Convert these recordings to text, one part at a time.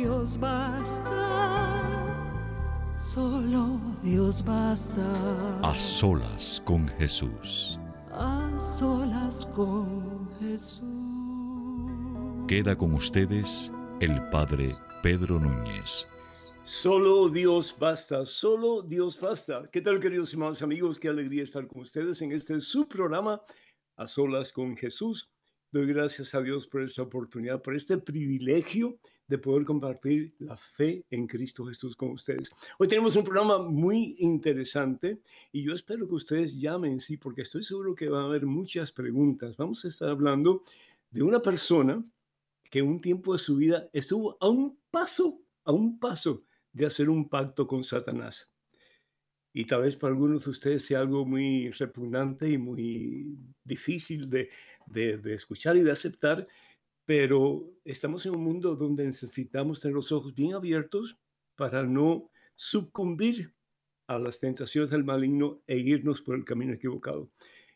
Dios basta, solo Dios basta. A solas con Jesús. A solas con Jesús. Queda con ustedes el Padre Pedro Núñez. Solo Dios basta, solo Dios basta. ¿Qué tal, queridos hermanos amigos? Qué alegría estar con ustedes en este su programa, A Solas con Jesús. Doy gracias a Dios por esta oportunidad, por este privilegio de poder compartir la fe en Cristo Jesús con ustedes. Hoy tenemos un programa muy interesante y yo espero que ustedes llamen, sí, porque estoy seguro que van a haber muchas preguntas. Vamos a estar hablando de una persona que un tiempo de su vida estuvo a un paso, a un paso de hacer un pacto con Satanás. Y tal vez para algunos de ustedes sea algo muy repugnante y muy difícil de, de, de escuchar y de aceptar, pero estamos en un mundo donde necesitamos tener los ojos bien abiertos para no sucumbir a las tentaciones del maligno e irnos por el camino equivocado.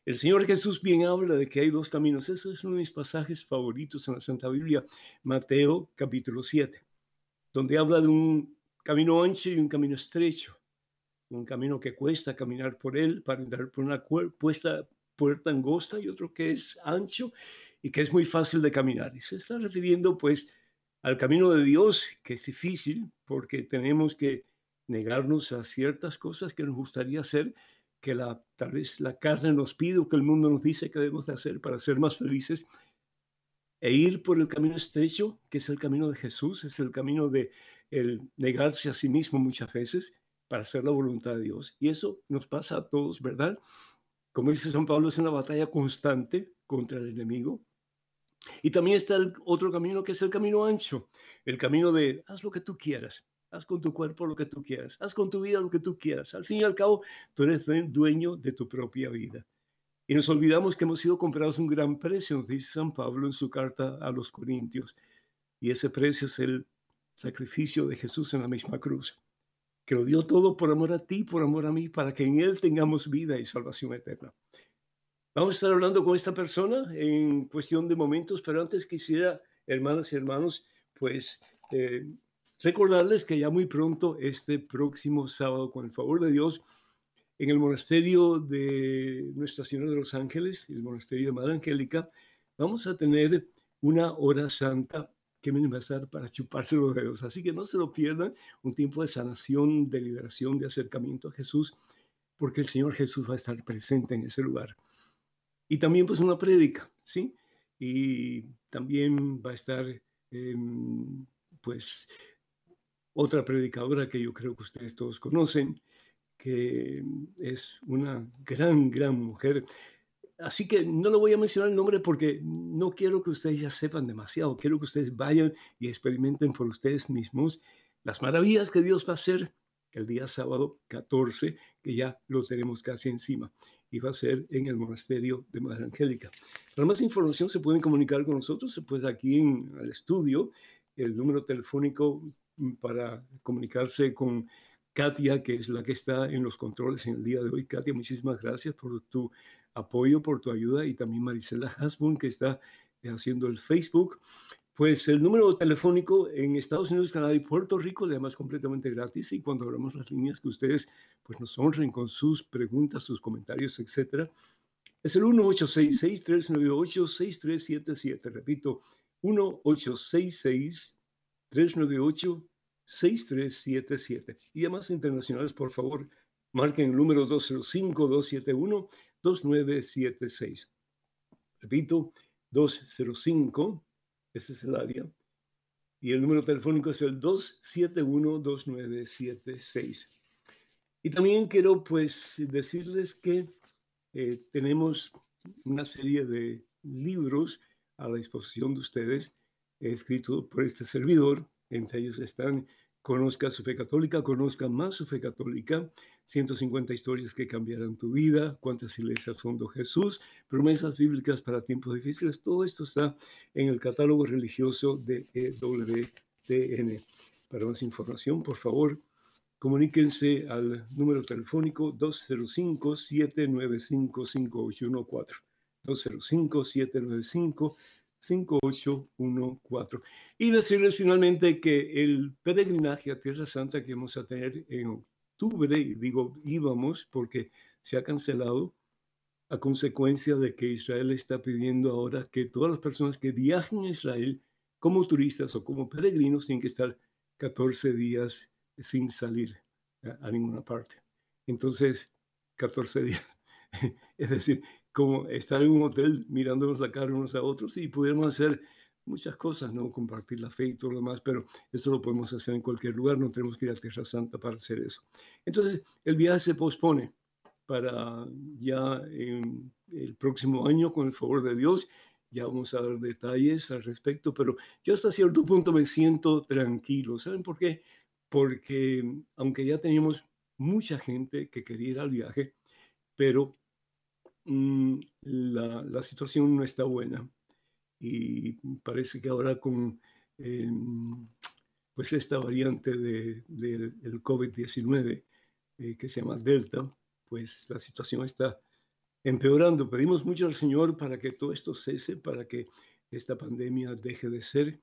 El Señor Jesús bien habla de que hay dos caminos. Ese es uno de mis pasajes favoritos en la Santa Biblia, Mateo capítulo 7, donde habla de un camino ancho y un camino estrecho, un camino que cuesta caminar por él para entrar por una puerta angosta y otro que es ancho y que es muy fácil de caminar. Y se está refiriendo pues al camino de Dios, que es difícil porque tenemos que negarnos a ciertas cosas que nos gustaría hacer, que tal vez la carne nos pide o que el mundo nos dice que debemos de hacer para ser más felices, e ir por el camino estrecho, que es el camino de Jesús, es el camino de el negarse a sí mismo muchas veces para hacer la voluntad de Dios. Y eso nos pasa a todos, ¿verdad? Como dice San Pablo, es una batalla constante contra el enemigo. Y también está el otro camino que es el camino ancho, el camino de haz lo que tú quieras, haz con tu cuerpo lo que tú quieras, haz con tu vida lo que tú quieras. Al fin y al cabo, tú eres dueño de tu propia vida. Y nos olvidamos que hemos sido comprados un gran precio, nos dice San Pablo en su carta a los Corintios. Y ese precio es el sacrificio de Jesús en la misma cruz, que lo dio todo por amor a ti, por amor a mí, para que en Él tengamos vida y salvación eterna. Vamos a estar hablando con esta persona en cuestión de momentos, pero antes quisiera, hermanas y hermanos, pues eh, recordarles que ya muy pronto, este próximo sábado, con el favor de Dios, en el monasterio de Nuestra Señora de los Ángeles, el monasterio de Madre Angélica, vamos a tener una hora santa que va a estar para chuparse los dedos. Así que no se lo pierdan, un tiempo de sanación, de liberación, de acercamiento a Jesús, porque el Señor Jesús va a estar presente en ese lugar. Y también pues una prédica, ¿sí? Y también va a estar eh, pues otra predicadora que yo creo que ustedes todos conocen, que es una gran, gran mujer. Así que no le voy a mencionar el nombre porque no quiero que ustedes ya sepan demasiado. Quiero que ustedes vayan y experimenten por ustedes mismos las maravillas que Dios va a hacer el día sábado 14, que ya lo tenemos casi encima. Y va a ser en el monasterio de Madre Angélica. Para más información se pueden comunicar con nosotros, pues aquí en el estudio, el número telefónico para comunicarse con Katia, que es la que está en los controles en el día de hoy. Katia, muchísimas gracias por tu apoyo, por tu ayuda y también Marisela Hasbun, que está haciendo el Facebook. Pues el número telefónico en Estados Unidos, Canadá y Puerto Rico, además completamente gratis. Y cuando hablamos las líneas que ustedes pues, nos honren con sus preguntas, sus comentarios, etcétera, es el 1866-398-6377. Repito, 1-866-398-6377. Y además internacionales, por favor, marquen el número 205-271-2976. Repito, 205, ese es el área, y el número telefónico es el 271-2976. Y también quiero pues decirles que eh, tenemos una serie de libros a la disposición de ustedes, escritos por este servidor. Entre ellos están Conozca su fe católica, conozca más su fe católica, 150 historias que cambiarán tu vida, cuántas iglesias fundó Jesús, promesas bíblicas para tiempos difíciles. Todo esto está en el catálogo religioso de EWTN. Para más información, por favor, comuníquense al número telefónico 205-795-5814. 205-795-5814. 5814. Y decirles finalmente que el peregrinaje a Tierra Santa que vamos a tener en octubre, digo íbamos porque se ha cancelado a consecuencia de que Israel está pidiendo ahora que todas las personas que viajen a Israel como turistas o como peregrinos tienen que estar 14 días sin salir a ninguna parte. Entonces, 14 días. es decir, como estar en un hotel mirándonos la cara unos a otros y pudiéramos hacer muchas cosas, ¿no? Compartir la fe y todo lo demás, pero eso lo podemos hacer en cualquier lugar, no tenemos que ir a Tierra Santa para hacer eso. Entonces, el viaje se pospone para ya en el próximo año, con el favor de Dios, ya vamos a dar detalles al respecto, pero yo hasta cierto punto me siento tranquilo. ¿Saben por qué? Porque aunque ya teníamos mucha gente que quería ir al viaje, pero Mm, la, situación no está buena. Y parece que ahora con eh, pues esta variante de, del COVID-19 eh, que se llama Delta, pues la situación está empeorando. Pedimos mucho al Señor para que todo esto cese, para que esta pandemia deje de ser.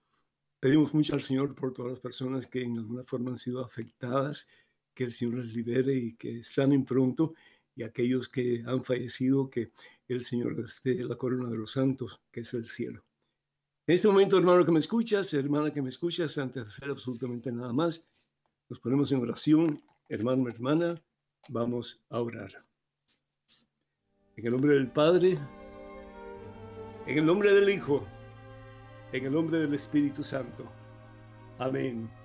Pedimos mucho al Señor por todas las personas que en alguna forma han sido afectadas, que el Señor les libere y que sanen pronto y aquellos que han fallecido, que el Señor les dé la corona de los santos, que es el cielo. En este momento, hermano que me escuchas, hermana que me escuchas, antes de hacer absolutamente nada más, nos ponemos en oración, hermano, hermana, vamos a orar. En el nombre del Padre, en el nombre del Hijo, en el nombre del Espíritu Santo. Amén.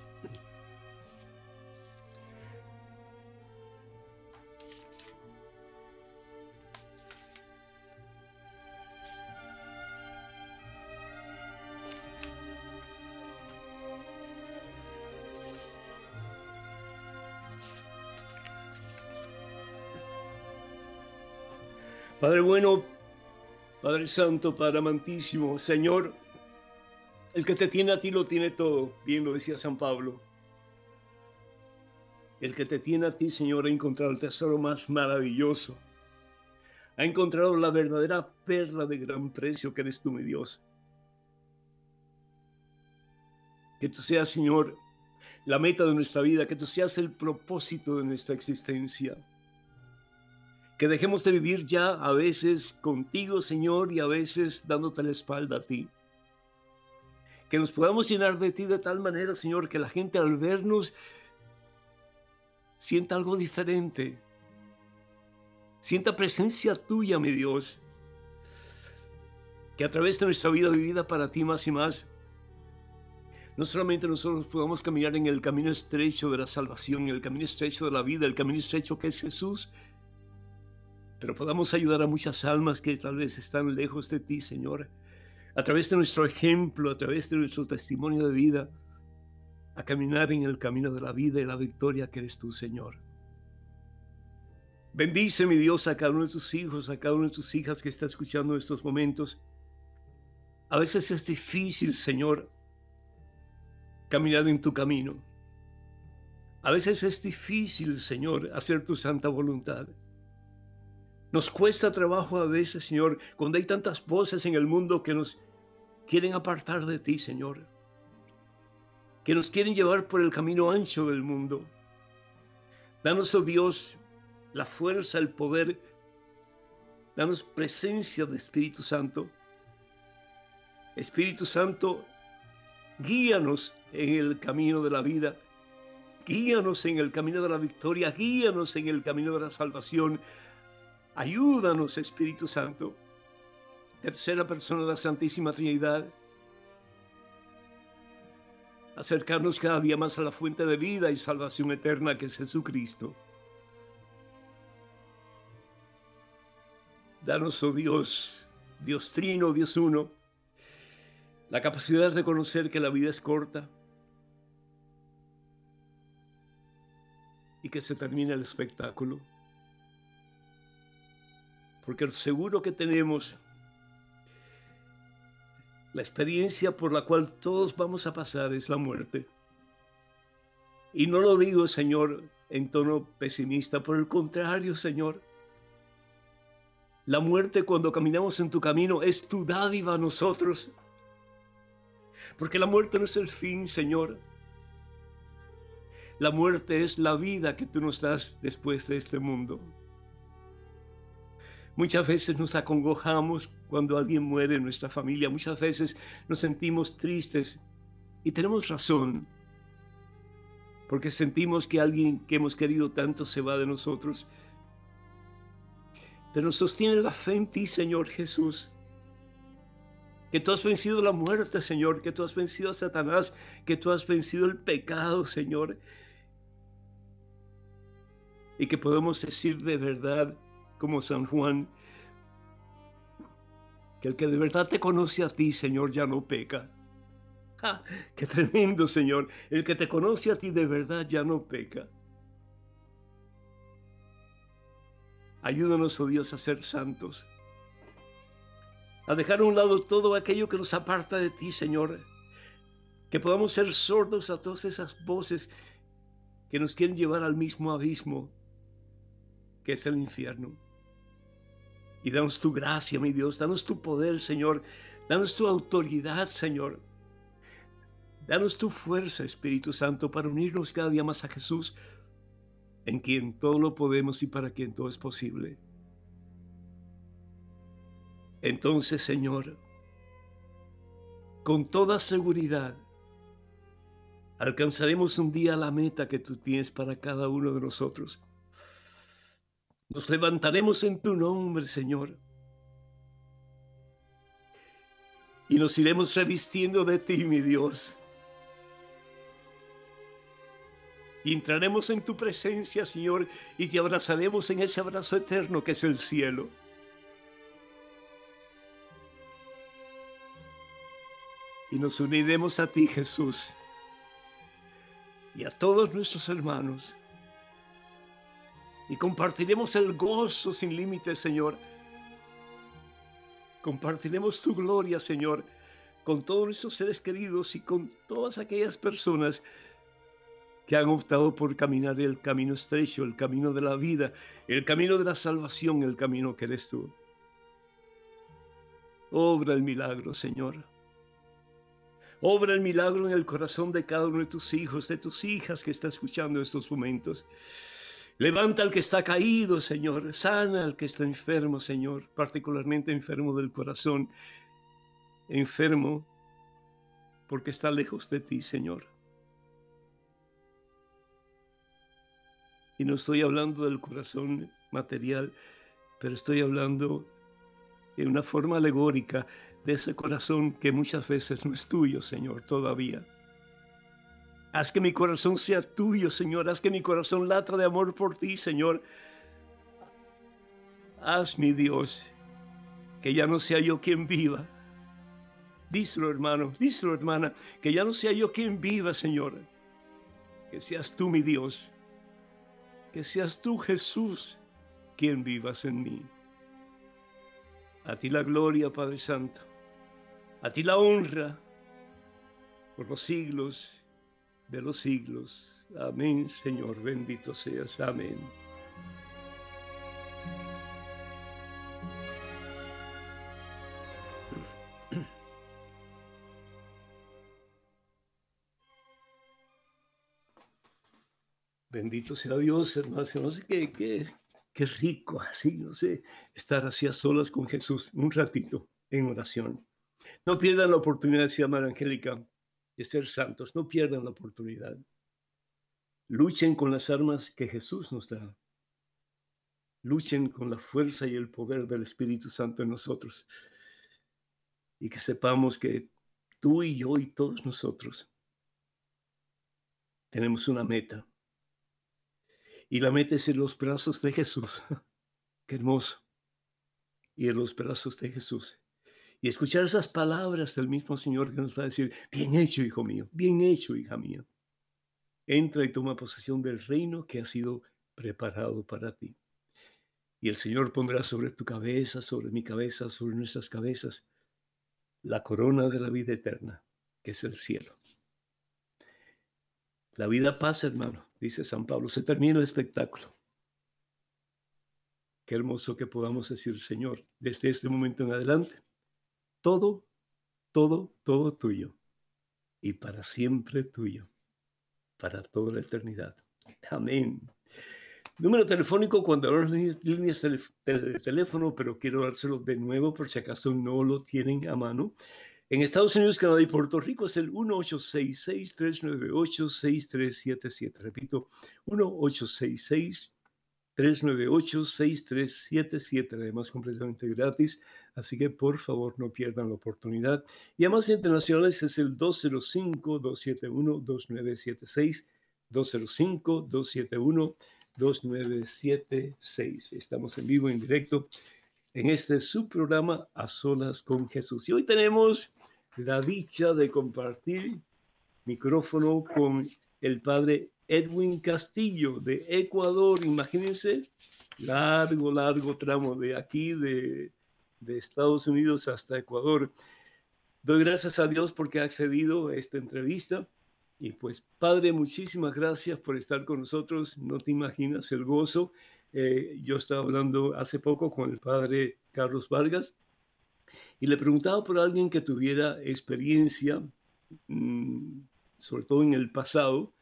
Padre bueno, Padre Santo, Padre amantísimo, Señor, el que te tiene a ti lo tiene todo, bien lo decía San Pablo. El que te tiene a ti, Señor, ha encontrado el tesoro más maravilloso. Ha encontrado la verdadera perla de gran precio que eres tú, mi Dios. Que tú seas, Señor, la meta de nuestra vida, que tú seas el propósito de nuestra existencia que dejemos de vivir ya a veces contigo, Señor, y a veces dándote la espalda a ti. Que nos podamos llenar de ti de tal manera, Señor, que la gente al vernos sienta algo diferente. Sienta presencia tuya, mi Dios. Que a través de nuestra vida vivida para ti más y más, no solamente nosotros podamos caminar en el camino estrecho de la salvación, en el camino estrecho de la vida, el camino estrecho que es Jesús, pero podamos ayudar a muchas almas que tal vez están lejos de ti, Señor, a través de nuestro ejemplo, a través de nuestro testimonio de vida, a caminar en el camino de la vida y la victoria que eres tú, Señor. Bendice, mi Dios, a cada uno de tus hijos, a cada una de tus hijas que está escuchando estos momentos. A veces es difícil, Señor, caminar en tu camino. A veces es difícil, Señor, hacer tu santa voluntad. Nos cuesta trabajo a veces, Señor, cuando hay tantas voces en el mundo que nos quieren apartar de ti, Señor. Que nos quieren llevar por el camino ancho del mundo. Danos, oh Dios, la fuerza, el poder. Danos presencia de Espíritu Santo Espíritu Santo, guíanos en el camino de la vida, guíanos en el camino de la victoria, guíanos en el camino de la salvación. Ayúdanos, Espíritu Santo, tercera persona de la Santísima Trinidad, acercarnos cada día más a la fuente de vida y salvación eterna que es Jesucristo. Danos, oh Dios, Dios Trino, Dios Uno, la capacidad de reconocer que la vida es corta y que se termina el espectáculo. Porque seguro que tenemos, la experiencia por la cual todos vamos a pasar es la muerte. Y no lo digo, Señor, en tono pesimista, por el contrario, Señor. La muerte cuando caminamos en tu camino es tu dádiva a nosotros porque la muerte no es el fin, Señor. La muerte es la vida que tú nos das después de este mundo. Muchas veces nos acongojamos cuando alguien muere en nuestra familia. Muchas veces nos sentimos tristes y tenemos razón. Porque sentimos que alguien que hemos querido tanto se va de nosotros. Pero nos sostiene la fe en ti, Señor Jesús que tú has vencido la muerte, Señor, que tú has vencido a Satanás, que tú has vencido el pecado, Señor. Y que podemos decir de verdad, como San Juan, que el que de verdad te conoce a ti, Señor, ya no peca. ¡Ja! ¡Qué tremendo, Señor! El que te conoce a ti de verdad ya no peca. Ayúdanos, oh Dios, a ser santos a dejar a un lado todo aquello que nos aparta de ti, Señor. Que podamos ser sordos a todas esas voces que nos quieren llevar al mismo abismo que es el infierno. Y danos tu gracia, mi Dios, danos tu poder, Señor, danos tu autoridad, Señor. Danos tu fuerza, Espíritu Santo, para unirnos cada día más a Jesús, en quien todo lo podemos y para quien todo es posible. Entonces, Señor, con toda seguridad, alcanzaremos un día la meta que tú tienes para cada uno de nosotros. Nos levantaremos en tu nombre, Señor. Y nos iremos revistiendo de ti, mi Dios. Y entraremos en tu presencia, Señor, y te abrazaremos en ese abrazo eterno que es el cielo. y nos uniremos a ti, Jesús, y a todos nuestros hermanos. Y compartiremos el gozo sin límites, Señor. Compartiremos tu gloria, Señor, con todos nuestros seres queridos y con todas aquellas personas que han optado por caminar el camino estrecho, el camino de la vida, el camino de la salvación, el camino que eres tú. Obra el milagro, Señor. Obra el milagro en el corazón de cada uno de tus hijos, de tus hijas que está escuchando estos momentos. Levanta al que está caído, Señor. Sana al que está enfermo, Señor. Particularmente enfermo del corazón. Enfermo porque está lejos de ti, Señor. Y no estoy hablando del corazón material, pero estoy hablando en una forma alegórica de ese corazón que muchas veces no es tuyo, Señor, todavía. Haz que mi corazón sea tuyo, Señor. Haz que mi corazón lata de amor por ti, Señor. Haz, mi Dios, que ya no sea yo quien viva. Díselo, hermano, díselo, hermana, que ya no sea yo quien viva, Señor. Que seas tú, mi Dios. Que seas tú, Jesús, quien vivas en mí. A ti la gloria, Padre Santo. A ti la honra por los siglos de los siglos. Amén, Señor, bendito seas. Amén. Bendito sea Dios, hermanos. No sé qué, qué, qué rico así, no sé, estar así a solas con Jesús un ratito en oración. No pierdan la oportunidad, decía María Angélica, de ser santos. No pierdan la oportunidad. Luchen con las armas que Jesús nos da. Luchen con la fuerza y el poder del Espíritu Santo en nosotros. Y que sepamos que tú y yo y todos nosotros tenemos una meta. Y la meta es en los brazos de Jesús. Qué hermoso. Y en los brazos de Jesús. Y escuchar esas palabras del mismo Señor que nos va a decir, bien hecho, hijo mío, bien hecho, hija mía. Entra y toma posesión del reino que ha sido preparado para ti. Y el Señor pondrá sobre tu cabeza, sobre mi cabeza, sobre nuestras cabezas, la corona de la vida eterna, que es el cielo. La vida pasa, hermano, dice San Pablo, se termina el espectáculo. Qué hermoso que podamos decir, Señor, desde este momento en adelante, todo, todo, todo tuyo y para siempre tuyo, para toda la eternidad. Amén. Número telefónico cuando las líneas de teléfono, pero quiero dárselo de nuevo por si acaso no lo tienen a mano. En Estados Unidos, Canadá y Puerto Rico es el 1866-398-6377. Repito, 1866-398-6377. Además, completamente gratis. Así que por favor no pierdan la oportunidad. Y además internacionales es el 205-271-2976. 205-271-2976. Estamos en vivo, en directo, en este subprograma A Solas con Jesús. Y hoy tenemos la dicha de compartir micrófono con el padre Edwin Castillo de Ecuador. Imagínense, largo, largo tramo de aquí, de Estados Unidos hasta Ecuador. Doy gracias a Dios porque ha accedido a esta entrevista. Y pues, Padre, muchísimas gracias por estar con nosotros. No te imaginas el gozo. Eh, yo estaba hablando hace poco con el Padre Carlos Vargas y le preguntaba por alguien que tuviera experiencia, mm, sobre todo en el pasado,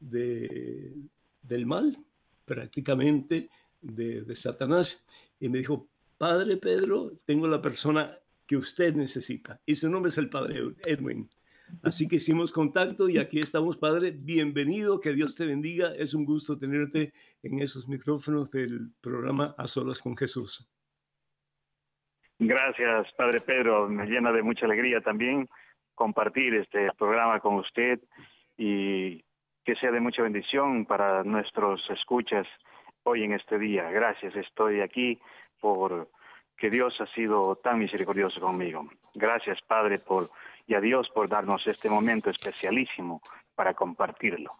de, del mal, prácticamente, de, de Satanás. Y me dijo, Padre Pedro, tengo la persona que usted necesita. Y su nombre es el Padre Edwin. Así que hicimos contacto y aquí estamos, Padre. Bienvenido, que Dios te bendiga. Es un gusto tenerte en esos micrófonos del programa A Solas con Jesús. Gracias, Padre Pedro. Me llena de mucha alegría también compartir este programa con usted y que sea de mucha bendición para nuestros escuchas hoy en este día. Gracias, estoy aquí por que Dios ha sido tan misericordioso conmigo. Gracias, Padre, por y a Dios por darnos este momento especialísimo para compartirlo.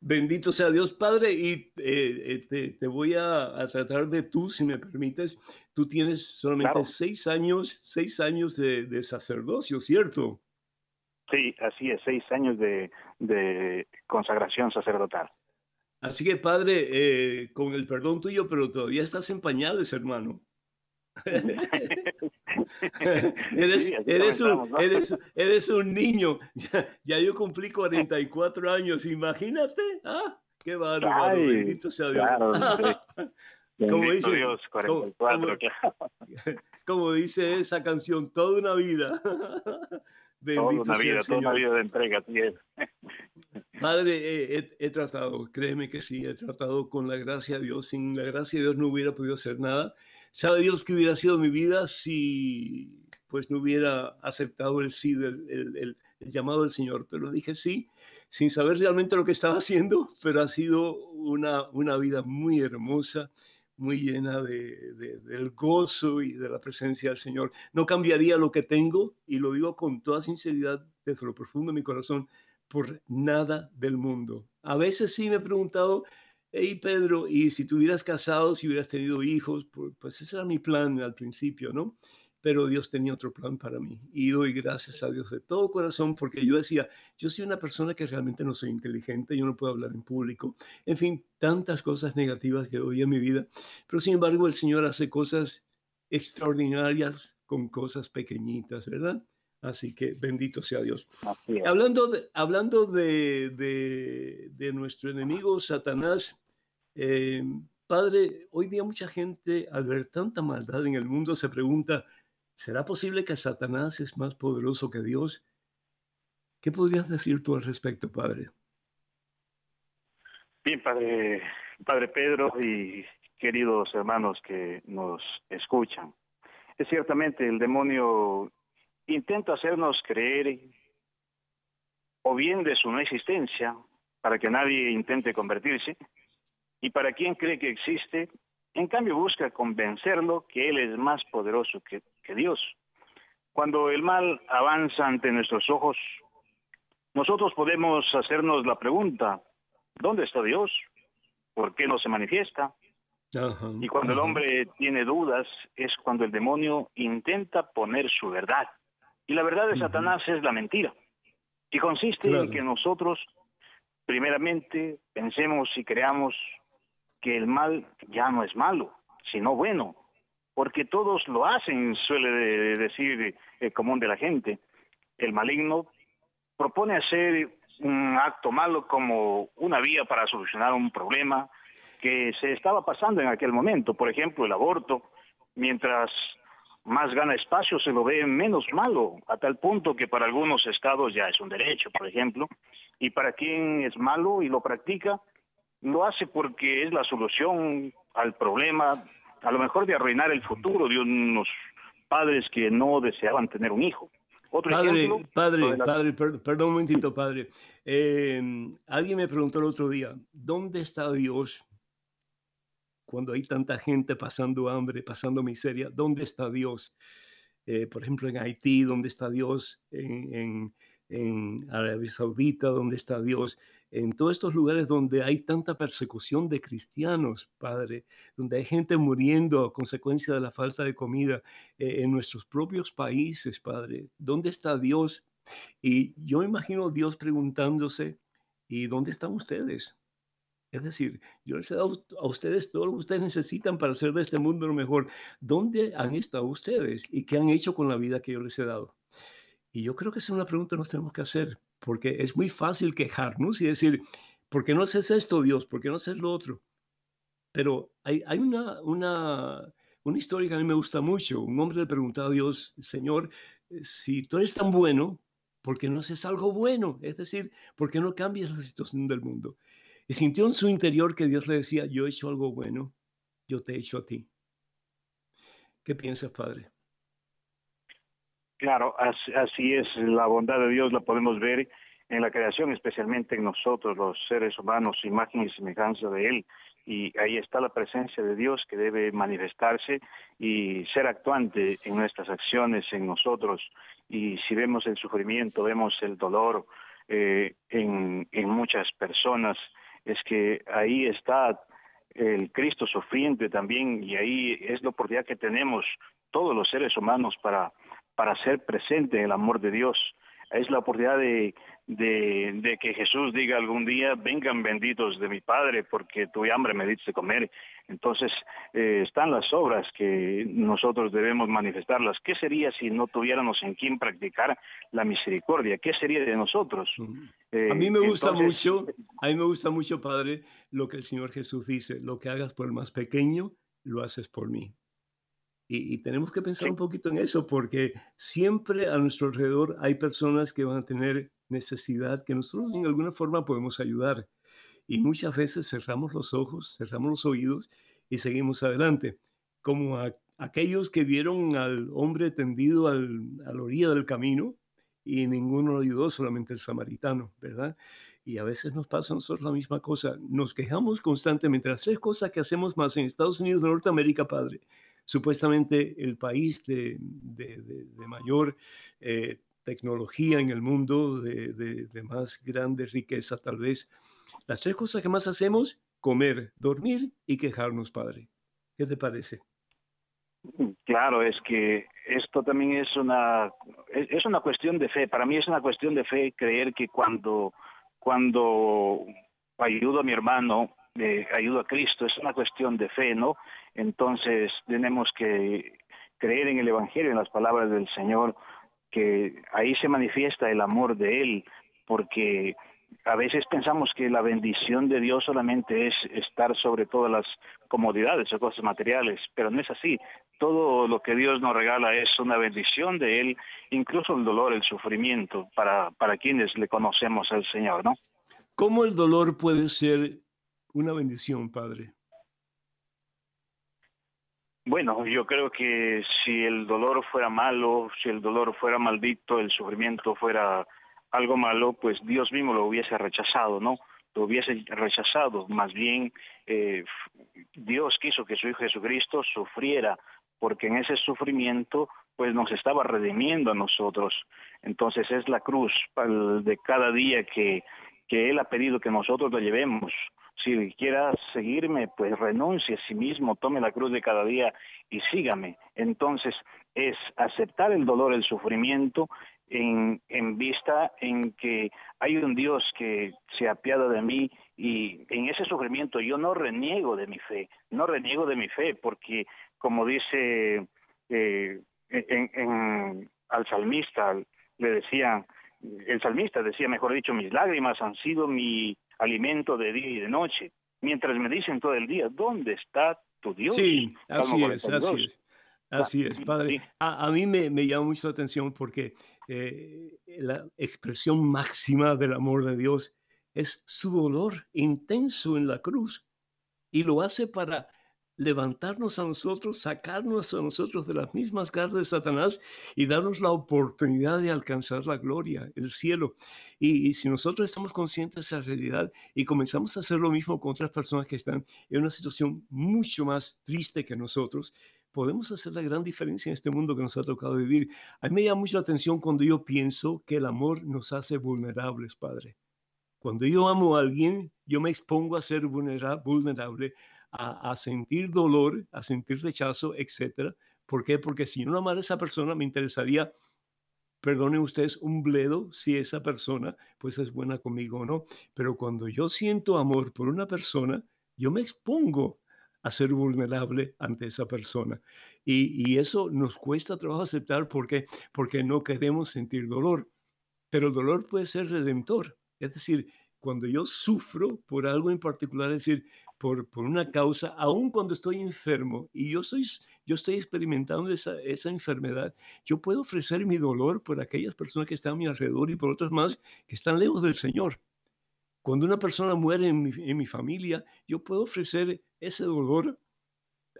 Bendito sea Dios, Padre, y eh, eh, te, voy a, tratar de tú, si me permites. Tú tienes solamente seis años, seis años de, sacerdocio, ¿cierto? Sí, así es, seis años de, de consagración sacerdotal. Así que, Padre, eh, con el perdón tuyo, pero todavía estás en pañales, hermano. eres, eres, un, eres, un, niño. Ya, yo cumplí 44 años. Imagínate. ¿ah? Qué bárbaro. Bendito sea Dios. como dice, Dios, 44, como, dice esa canción, toda una vida. Bendito toda una vida, toda una vida de entrega. Padre, he, tratado, créeme que sí, he tratado con la gracia de Dios. Sin la gracia de Dios no hubiera podido hacer nada. ¿Sabe Dios que hubiera sido mi vida si pues no hubiera aceptado el sí, el, llamado del Señor? Pero dije sí, sin saber realmente lo que estaba haciendo, pero ha sido una, una vida muy hermosa, muy llena de, del gozo y de la presencia del Señor. No cambiaría lo que tengo, y lo digo con toda sinceridad desde lo profundo de mi corazón, por nada del mundo. A veces sí me he preguntado, hey Pedro, y si tuvieras casado, si hubieras tenido hijos, pues ese era mi plan al principio, ¿no? Pero Dios tenía otro plan para mí y doy gracias a Dios de todo corazón porque yo decía, yo soy una persona que realmente no soy inteligente, yo no puedo hablar en público, en fin, tantas cosas negativas que doy en mi vida, pero sin embargo el Señor hace cosas extraordinarias con cosas pequeñitas, ¿verdad? Así que bendito sea Dios. Hablando, de, hablando de, de, nuestro enemigo Satanás, eh, Padre, hoy día mucha gente al ver tanta maldad en el mundo se pregunta, ¿Será posible que Satanás es más poderoso que Dios? ¿Qué podrías decir tú al respecto, Padre? Bien, Padre, Padre Pedro y queridos hermanos que nos escuchan. Es ciertamente el demonio intenta hacernos creer o bien de su no existencia para que nadie intente convertirse y para quien cree que existe, en cambio busca convencerlo que él es más poderoso que, que Dios. Cuando el mal avanza ante nuestros ojos, nosotros podemos hacernos la pregunta, ¿dónde está Dios? ¿Por qué no se manifiesta? y cuando el hombre tiene dudas es cuando el demonio intenta poner su verdad. Y la verdad de Satanás es la mentira. Y consiste en que nosotros, primeramente, pensemos y creamos que el mal ya no es malo, sino bueno, porque todos lo hacen, suele decir el común de la gente. El maligno propone hacer un acto malo como una vía para solucionar un problema que se estaba pasando en aquel momento. Por ejemplo, el aborto, mientras más gana espacio, se lo ve menos malo, a tal punto que para algunos estados ya es un derecho, por ejemplo, y para quien es malo y lo practica, lo hace porque es la solución al problema, a lo mejor de arruinar el futuro de unos padres que no deseaban tener un hijo padre, padre, padre, perdón un momentito, padre. Em, alguien me preguntó el otro día, ¿dónde está Dios cuando hay tanta gente pasando hambre, pasando miseria? ¿Dónde está Dios? Eh, por ejemplo, en Haití, ¿dónde está Dios? En, en, en Arabia Saudita, ¿dónde está Dios? En todos estos lugares donde hay tanta persecución de cristianos, Padre, donde hay gente muriendo a consecuencia de la falta de comida eh, en nuestros propios países, Padre, ¿dónde está Dios? Y yo imagino Dios preguntándose, ¿y dónde están ustedes? Es decir, yo les he dado a ustedes todo lo que ustedes necesitan para hacer de este mundo lo mejor. ¿Dónde han estado ustedes y qué han hecho con la vida que yo les he dado? Y yo creo que esa es una pregunta que nos tenemos que hacer porque es muy fácil quejarnos y decir, ¿por qué no haces esto, Dios? ¿Por qué no haces lo otro? Pero hay, una, una, una historia que a mí me gusta mucho. Un hombre le preguntaba a Dios, Señor, eh, si tú eres tan bueno, ¿por qué no haces algo bueno? Es decir, ¿por qué no cambias la situación del mundo? Y sintió en su interior que Dios le decía, yo he hecho algo bueno, yo te he hecho a ti. ¿Qué piensas, Padre? Claro, así, es, la bondad de Dios la podemos ver en la creación, especialmente en nosotros, los seres humanos, imagen y semejanza de Él. Y ahí está la presencia de Dios que debe manifestarse y ser actuante en nuestras acciones, en nosotros. Y si vemos el sufrimiento, vemos el dolor eh, en, en muchas personas, es que ahí está el Cristo sufriente también y ahí es la oportunidad que tenemos todos los seres humanos para para ser presente en el amor de Dios. Es la oportunidad de, de, que Jesús diga algún día, vengan benditos de mi Padre, porque tuve hambre, me diste comer. Entonces, eh, están las obras que nosotros debemos manifestarlas. ¿Qué sería si no tuviéramos en quién practicar la misericordia? ¿Qué sería de nosotros? a mí me gusta mucho, a mí me gusta mucho, Padre, lo que el Señor Jesús dice, lo que hagas por el más pequeño, lo haces por mí. Y, tenemos que pensar un poquito en eso porque siempre a nuestro alrededor hay personas que van a tener necesidad que nosotros en alguna forma podemos ayudar. Y muchas veces cerramos los ojos, cerramos los oídos y seguimos adelante. Como aquellos que vieron al hombre tendido al, a la orilla del camino y ninguno lo ayudó, solamente el samaritano, ¿verdad? Y a veces nos pasa a nosotros la misma cosa. Nos quejamos constantemente. Las tres cosas que hacemos más en Estados Unidos de Norteamérica, Padre, supuestamente el país de, mayor eh, tecnología en el mundo, de, más grande riqueza tal vez. Las tres cosas que más hacemos, comer, dormir y quejarnos, Padre. ¿Qué te parece? Claro, es que esto también es una es una cuestión de fe. Para mí es una cuestión de fe creer que cuando cuando ayudo a mi hermano de ayuda a Cristo, es una cuestión de fe, ¿no? Entonces tenemos que creer en el Evangelio, en las palabras del Señor, que ahí se manifiesta el amor de Él, porque a veces pensamos que la bendición de Dios solamente es estar sobre todas las comodidades o cosas materiales, pero no es así. todo lo que Dios nos regala es una bendición de Él, incluso el dolor, el sufrimiento, para, para quienes le conocemos al Señor, ¿no? ¿Cómo el dolor puede ser una bendición, Padre? Bueno, yo creo que si el dolor fuera malo, si el dolor fuera maldito, el sufrimiento fuera algo malo, pues Dios mismo lo hubiese rechazado, ¿no? Lo hubiese rechazado. Más bien, eh, Dios quiso que su Hijo Jesucristo sufriera, porque en ese sufrimiento, pues nos estaba redimiendo a nosotros. Entonces es la cruz de cada día que, que Él ha pedido que nosotros lo llevemos si quiera seguirme, pues renuncie a sí mismo, tome la cruz de cada día y sígame. Entonces es aceptar el dolor, el sufrimiento, en, en vista en que hay un Dios que se apiada de mí y en ese sufrimiento yo no reniego de mi fe, no reniego de mi fe, porque como dice eh, en, al salmista, le decía, el salmista decía, mejor dicho, mis lágrimas han sido mi alimento de día y de noche, mientras me dicen todo el día, ¿dónde está tu Dios? Sí, así es, así es. Así es, Padre. A, mí me, me, llama mucho la atención porque eh, la expresión máxima del amor de Dios es su dolor intenso en la cruz y lo hace para levantarnos a nosotros, sacarnos a nosotros de las mismas garras de Satanás y darnos la oportunidad de alcanzar la gloria, el cielo. Y, si nosotros estamos conscientes de esa realidad y comenzamos a hacer lo mismo con otras personas que están en una situación mucho más triste que nosotros, podemos hacer la gran diferencia en este mundo que nos ha tocado vivir. A mí me llama mucho la atención cuando yo pienso que el amor nos hace vulnerables, Padre. Cuando yo amo a alguien, yo me expongo a ser vulnerable a, sentir dolor, a sentir rechazo, etcétera. ¿Por qué? Porque si no amara a esa persona, me interesaría, perdonen ustedes, un bledo si esa persona pues es buena conmigo o no. Pero cuando yo siento amor por una persona, yo me expongo a ser vulnerable ante esa persona. Y, eso nos cuesta trabajo aceptar porque, porque no queremos sentir dolor. Pero el dolor puede ser redentor. Es decir, cuando yo sufro por algo en particular, es decir, por, por una causa, aun cuando estoy enfermo y yo, soy, yo estoy experimentando esa, esa enfermedad, yo puedo ofrecer mi dolor por aquellas personas que están a mi alrededor y por otras más que están lejos del Señor. Cuando una persona muere en mi, en mi familia, yo puedo ofrecer ese dolor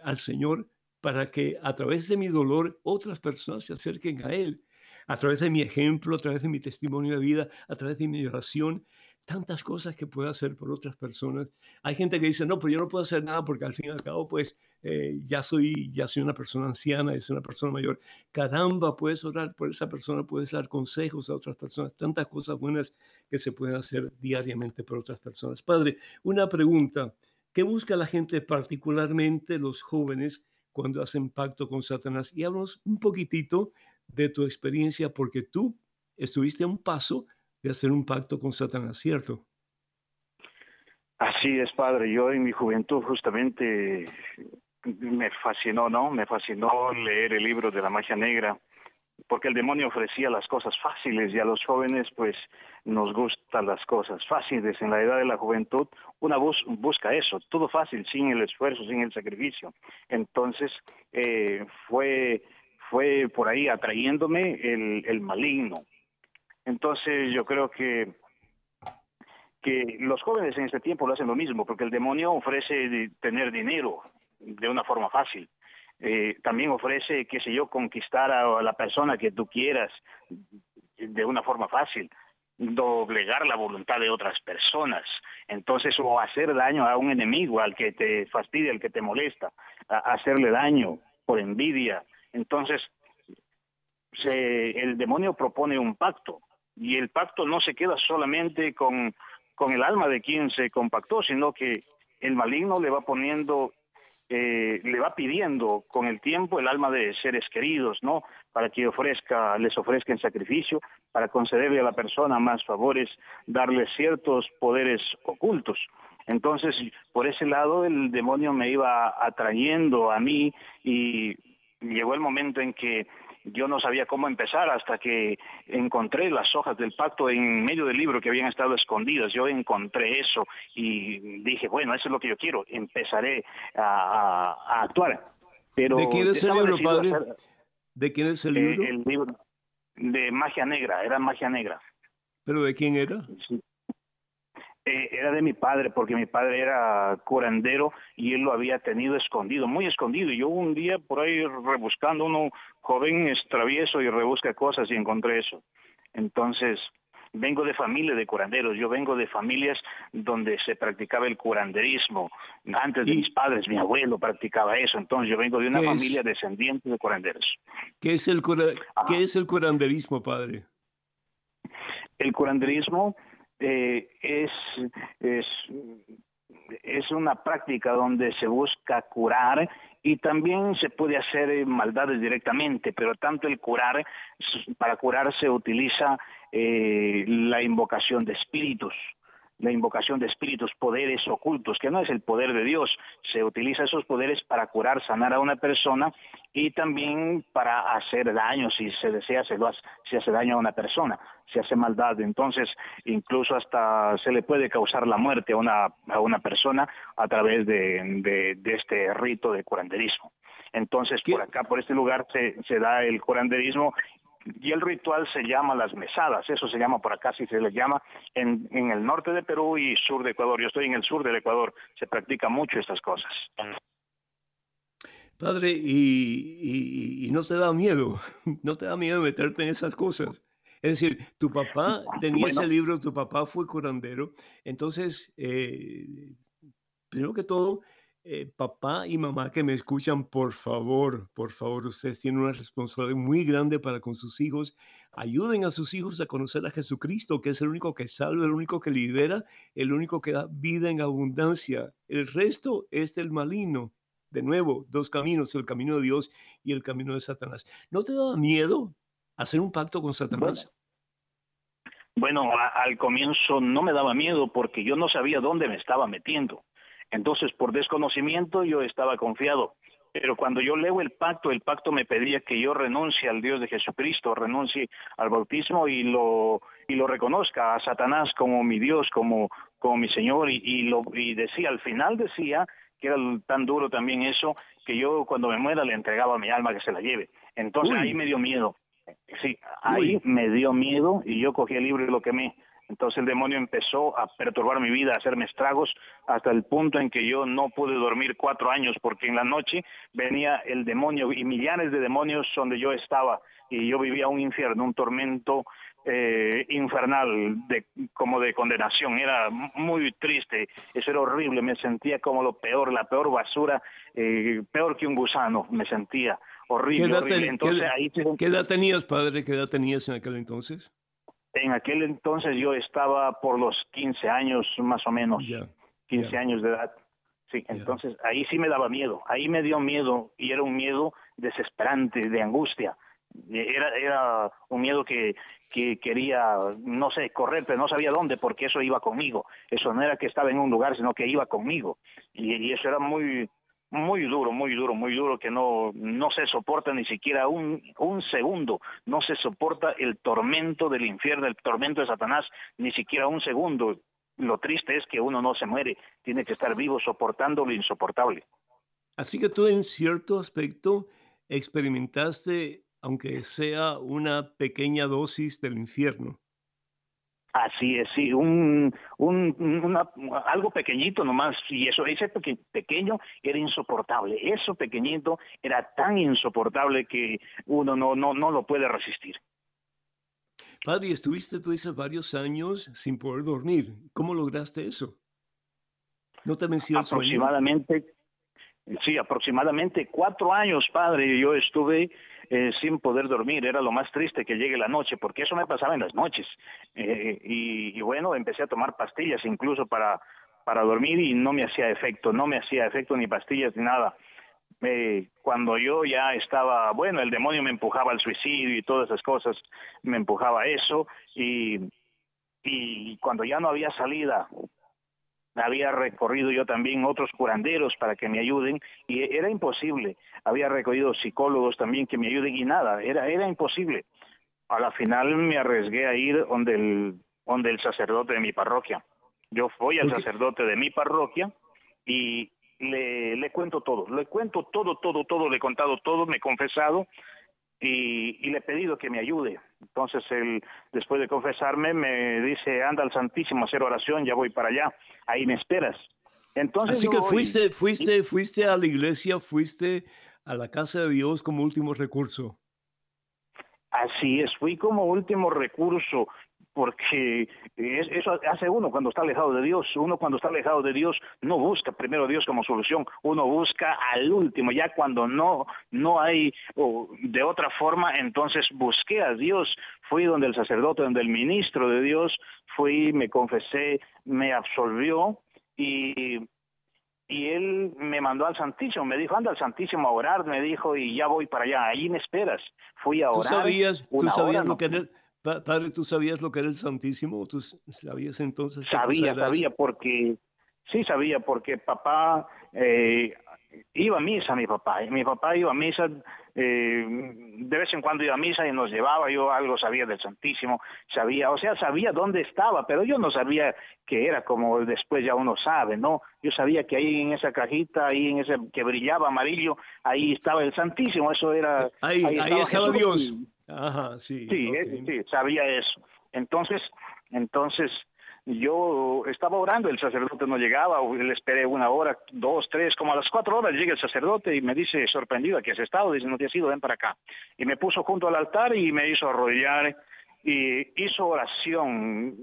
al Señor para que a través de mi dolor otras personas se acerquen a Él. A través de mi ejemplo, a través de mi testimonio de vida, a través de mi oración, tantas cosas que puedo hacer por otras personas. Hay gente que dice, no, pero yo no puedo hacer nada porque al fin y al cabo, pues eh, ya, soy, ya soy una persona anciana, es una persona mayor. Caramba, puedes orar por esa persona, puedes dar consejos a otras personas, tantas cosas buenas que se pueden hacer diariamente por otras personas. Padre, una pregunta. ¿Qué busca la gente, particularmente los jóvenes, cuando hacen pacto con Satanás? Y háblanos un poquitito de tu experiencia, porque tú estuviste a un paso de hacer un pacto con Satanás, ¿cierto? Así es, padre. Yo en mi juventud justamente me fascinó, ¿no? Me fascinó leer el libro de la magia negra, porque el demonio ofrecía las cosas fáciles y a los jóvenes pues nos gustan las cosas fáciles. En la edad de la juventud una bus busca eso, todo fácil, sin el esfuerzo, sin el sacrificio. Entonces eh, fue, fue por ahí atrayéndome el, el maligno. Entonces yo creo que que los jóvenes en este tiempo lo hacen lo mismo, porque el demonio ofrece tener dinero de una forma fácil. Eh, también ofrece, qué sé yo, conquistar a, la persona que tú quieras de una forma fácil, doblegar la voluntad de otras personas, entonces o hacer daño a un enemigo, al que te fastidia, al que te molesta, hacerle daño por envidia. Entonces, se, el demonio propone un pacto, y el pacto no se queda solamente con, con el alma de quien se compactó, sino que el maligno le va poniendo, eh, le va pidiendo con el tiempo el alma de seres queridos, ¿no? Para que ofrezca, les ofrezca en sacrificio, para concederle a la persona más favores, darle ciertos poderes ocultos. Entonces, por ese lado, el demonio me iba atrayendo a mí y llegó el momento en que yo no sabía cómo empezar hasta que encontré las hojas del pacto en medio del libro que habían estado escondidas. Yo encontré eso y dije, bueno, eso es lo que yo quiero, empezaré a, actuar. Pero ¿De quién es el libro, padre? ¿De quién es el eh, libro? el libro de magia negra, era magia negra. ¿Pero de quién era? Eh, era de mi padre, porque mi padre era curandero y él lo había tenido escondido, muy escondido. Y yo un día por ahí rebuscando, uno joven extravieso y rebusca cosas y encontré eso. Entonces, vengo de familia de curanderos, yo vengo de familias donde se practicaba el curanderismo. Antes de mis padres, mi abuelo practicaba eso, entonces yo vengo de una familia descendiente de curanderos. ¿Qué es el, ¿Qué es el curanderismo, padre? El curanderismo eh, es, es, es una práctica donde se busca curar y también se puede hacer eh, maldades directamente, pero tanto el curar, para curar se utiliza eh, la invocación de espíritus la invocación de espíritus, poderes ocultos, que no es el poder de Dios. Se utiliza esos poderes para curar, sanar a una persona y también para hacer daño, si se desea, se, lo hace, se hace daño a una persona, se hace maldad. Entonces, incluso hasta se le puede causar la muerte a una, a una persona a través de, de, este rito de curanderismo. Entonces, por acá, por este lugar, se, se da el curanderismo y el ritual se llama las mesadas, eso se llama por acá, si se le llama, en, en el norte de Perú y sur de Ecuador. Yo estoy en el sur del Ecuador, se practica mucho estas cosas. Padre, y, y, no te da miedo, no te da miedo meterte en esas cosas. Es decir, tu papá tenía ese libro, tu papá fue curandero, entonces, eh, primero que todo, eh, papá y mamá que me escuchan, por favor, por favor, ustedes tienen una responsabilidad muy grande para con sus hijos. Ayuden a sus hijos a conocer a Jesucristo, que es el único que salva, el único que libera, el único que da vida en abundancia. El resto es del maligno. De nuevo, dos caminos, el camino de Dios y el camino de Satanás. ¿No te da miedo hacer un pacto con Satanás? Bueno, al comienzo no me daba miedo porque yo no sabía dónde me estaba metiendo. Entonces, por desconocimiento yo estaba confiado. Pero cuando yo leo el pacto, el pacto me pedía que yo renuncie al Dios de Jesucristo, renuncie al bautismo y lo y lo reconozca a Satanás como mi Dios, como como mi Señor y, y lo y decía al final decía que era tan duro también eso que yo cuando me muera le entregaba mi alma que se la lleve. Entonces ahí me dio miedo. Sí, ahí me dio miedo y yo cogí el libro y lo quemé. Entonces el demonio empezó a perturbar mi vida, a hacerme estragos, hasta el punto en que yo no pude dormir cuatro años, porque en la noche venía el demonio y millares de demonios donde yo estaba, y yo vivía un infierno, un tormento eh, infernal, de, como de condenación. Era muy triste, eso era horrible, me sentía como lo peor, la peor basura, eh, peor que un gusano, me sentía horrible. ¿qué edad tenías, padre? ¿Qué edad tenías en aquel entonces? En aquel entonces yo estaba por los 15 años más o menos, 15 años de edad. Sí, entonces ahí sí me daba miedo, ahí me dio miedo y era un miedo desesperante, de angustia. Era, era un miedo que, que quería, no sé, correr, pero no sabía dónde porque eso iba conmigo. Eso no era que estaba en un lugar, sino que iba conmigo. y eso era muy, muy duro, muy duro, muy duro, que no, no se soporta ni siquiera un, un segundo, no se soporta el tormento del infierno, el tormento de Satanás, ni siquiera un segundo. Lo triste es que uno no se muere, tiene que estar vivo soportando lo insoportable. Así que tú en cierto aspecto experimentaste, aunque sea una pequeña dosis del infierno. Así es, sí, un, un algo pequeñito nomás, y eso, ese pequeño era insoportable, eso pequeñito era tan insoportable que uno no, no, no lo puede resistir. Padre, estuviste tú dices varios años sin poder dormir, ¿cómo lograste eso? ¿No te mencionas Aproximadamente, sí, aproximadamente cuatro años, padre, yo estuve eh, sin poder dormir. Era lo más triste que llegue la noche, porque eso me pasaba en las noches. Eh, y, bueno, empecé a tomar pastillas incluso para, para dormir y no me hacía efecto, no me hacía efecto ni pastillas ni nada. Eh, cuando yo ya estaba, bueno, el demonio me empujaba al suicidio y todas esas cosas, me empujaba a eso y, y cuando ya no había salida, había recorrido yo también otros curanderos para que me ayuden y era imposible. Había recorrido psicólogos también que me ayuden y nada, era, era imposible. A la final me arriesgué a ir donde el, donde el sacerdote de mi parroquia. Yo fui al sacerdote de mi parroquia y, le, le cuento todo, le cuento todo, todo, todo, le he contado todo, me he confesado y, y, le he pedido que me ayude. Entonces él, después de confesarme, me dice, anda al Santísimo a hacer oración, ya voy para allá, ahí me esperas. Entonces Así que fuiste, fuiste, fuiste a la iglesia, fuiste a la casa de Dios como último recurso. Así es, fui como último recurso porque eso hace uno cuando está alejado de Dios. Uno cuando está alejado de Dios no busca primero a Dios como solución, uno busca al último, ya cuando no, no hay de otra forma, entonces busqué a Dios, fui donde el sacerdote, donde el ministro de Dios, fui, me confesé, me absolvió y y él me mandó al Santísimo, me dijo, anda al Santísimo a orar, me dijo, y ya voy para allá, ahí me esperas. Fui a orar. ¿Tú sabías, ¿tú sabías lo que era, Padre, ¿tú sabías lo que era el Santísimo? ¿Tú sabías entonces? Sabía, sabía, porque, sí sabía, porque papá eh, iba a misa, mi papá. Mi papá iba a misa, eh, de vez en cuando iba a misa y nos llevaba, yo algo sabía del Santísimo, sabía, o sea, sabía dónde estaba, pero yo no sabía que era como después ya uno sabe, ¿no? Yo sabía que ahí en esa cajita, ahí en ese que brillaba amarillo, ahí estaba el Santísimo, eso era... Ahí, ahí estaba, Dios. Ajá, sí. Sí, sí, sabía eso. Entonces, entonces yo estaba orando, el sacerdote no llegaba, le esperé una hora, dos, tres, como a las cuatro horas llega el sacerdote y me dice, sorprendido, que has estado? Dice, no te has ido, ven para acá. Y me puso junto al altar y me hizo arrodillar y hizo oración.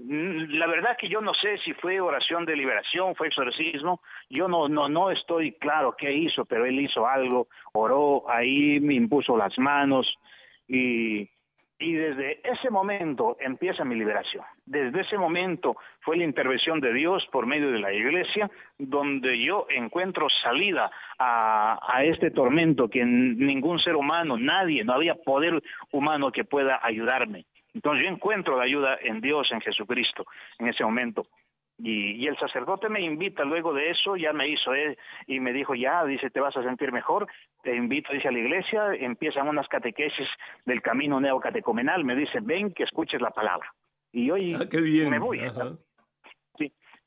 La verdad que yo no sé si fue oración de liberación, fue exorcismo. Yo no no no estoy claro qué hizo, pero él hizo algo, oró ahí, me impuso las manos y, y desde ese momento empieza mi liberación. Desde ese momento fue la intervención de Dios por medio de la iglesia, donde yo encuentro salida a, este tormento que ningún ser humano, nadie, no había poder humano que pueda ayudarme. Entonces yo encuentro la ayuda en Dios, en Jesucristo, en ese momento. Y, el sacerdote me invita luego de eso, ya me hizo él y me dijo, ya, dice, te vas a sentir mejor, te invito, dice, a la iglesia, empiezan unas catequesis del camino neocatecomenal, me dice, ven que escuches la palabra. Y hoy ah, me voy.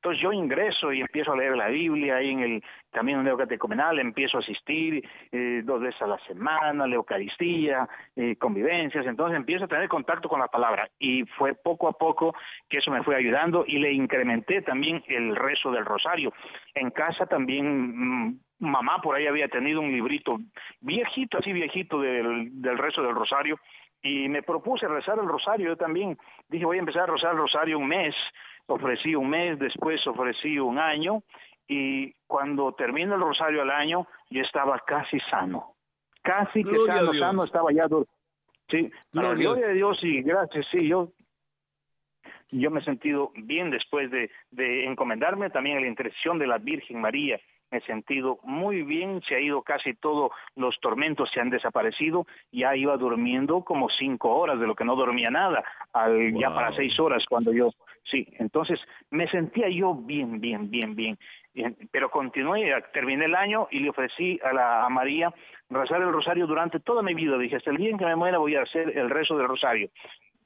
Entonces yo ingreso y empiezo a leer la Biblia ahí en el camino neocatecumenal, empiezo a asistir eh, dos veces a la semana, la Eucaristía, eh, convivencias, entonces empiezo a tener contacto con la palabra y fue poco a poco que eso me fue ayudando y le incrementé también el rezo del rosario. En casa también mm, mamá por ahí había tenido un librito viejito, así viejito del, del rezo del rosario y me propuse rezar el rosario yo también. Dije voy a empezar a rezar el rosario un mes ofrecí un mes, después ofrecí un año y cuando termina el rosario al año yo estaba casi sano, casi que sano, sano, estaba ya... Sí, la gloria de Dios. y gracias, sí, yo yo me he sentido bien después de, de encomendarme también a la intercesión de la Virgen María. Me he sentido muy bien, se ha ido casi todos los tormentos, se han desaparecido, ya iba durmiendo como cinco horas de lo que no dormía nada, al, ya para seis horas cuando yo, sí, entonces me sentía yo bien, bien, bien, bien, pero continué, terminé el año y le ofrecí a, la, a María rezar el rosario durante toda mi vida, dije, hasta el día en que me muera voy a hacer el rezo del rosario.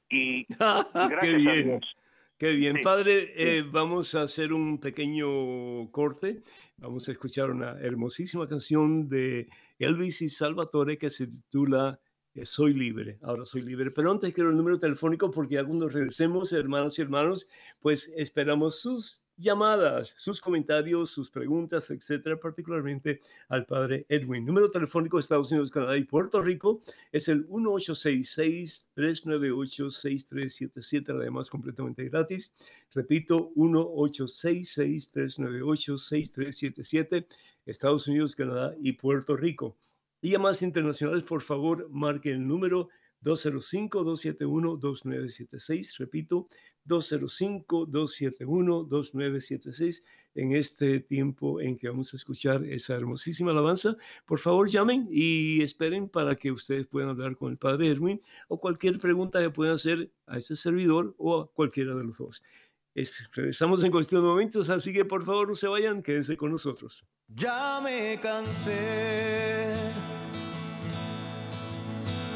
Y, gracias a Dios. Qué bien, padre, eh, vamos a hacer un pequeño corte. Vamos a escuchar una hermosísima canción de Elvis y Salvatore que se titula eh, Soy libre. Ahora soy libre. Pero antes quiero el número telefónico porque algunos regresemos, hermanas y hermanos, pues esperamos sus llamadas, sus comentarios, sus preguntas, etcétera, particularmente al padre Edwin. Número telefónico de Estados Unidos, Canadá y Puerto Rico es el 1866-398-6377, además completamente gratis. Repito, 1866-398-6377, Estados Unidos, Canadá y Puerto Rico. Y llamadas internacionales, por favor, marque el número 205-271-2976. Repito, 205-271-2976 en este tiempo en que vamos a escuchar esa hermosísima alabanza. Por favor, llamen y esperen para que ustedes puedan hablar con el Padre Erwin o cualquier pregunta que puedan hacer a este servidor o a cualquiera de los dos. Es, regresamos en cuestión de momentos, así que por favor no se vayan, quédense con nosotros. Ya me cansé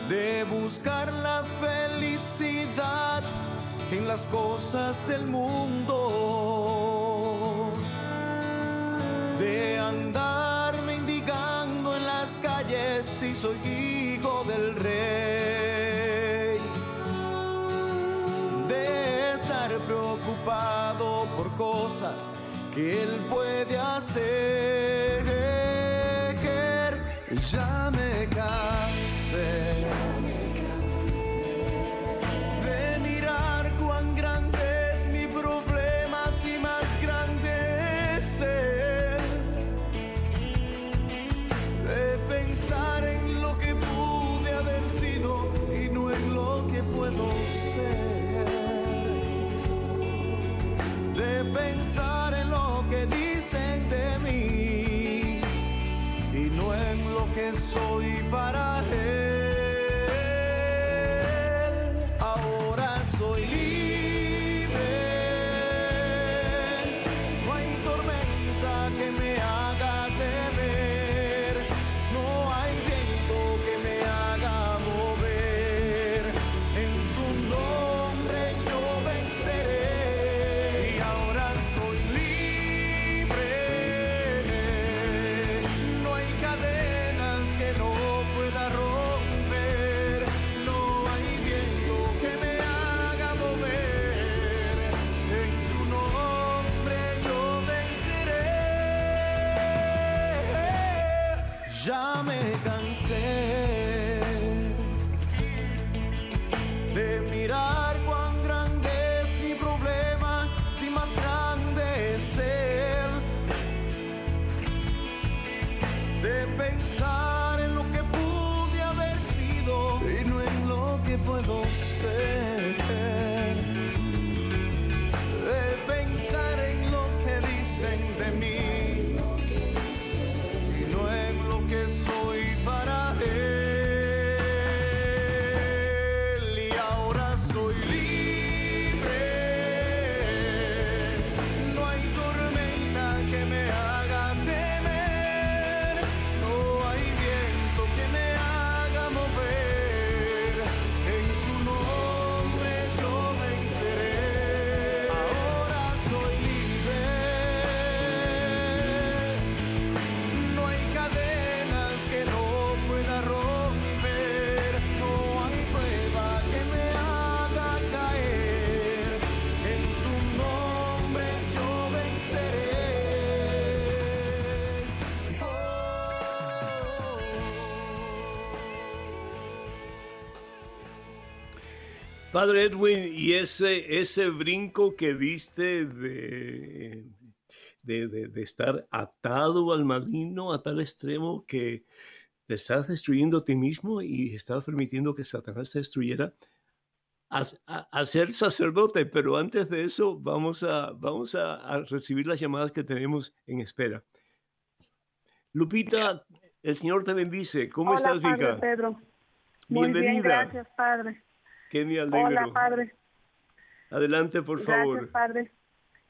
de buscar la felicidad en las cosas del mundo, de andar mendigando en las calles y soy hijo del rey. Por cosas que él puede hacer. Ya soy pa ya me cansé. Padre Edwin, y ese, ese brinco que viste de, de, estar atado al marino a tal extremo que te estás destruyendo a ti mismo y estás permitiendo que Satanás te destruyera, a, ser sacerdote, pero antes de eso vamos a, vamos a, recibir las llamadas que tenemos en espera. Lupita, el Señor te bendice. ¿Cómo estás, hija? Pedro. Muy Bienvenida. Bien, gracias, Padre. Hola, padre. Adelante, por favor. Gracias, padre.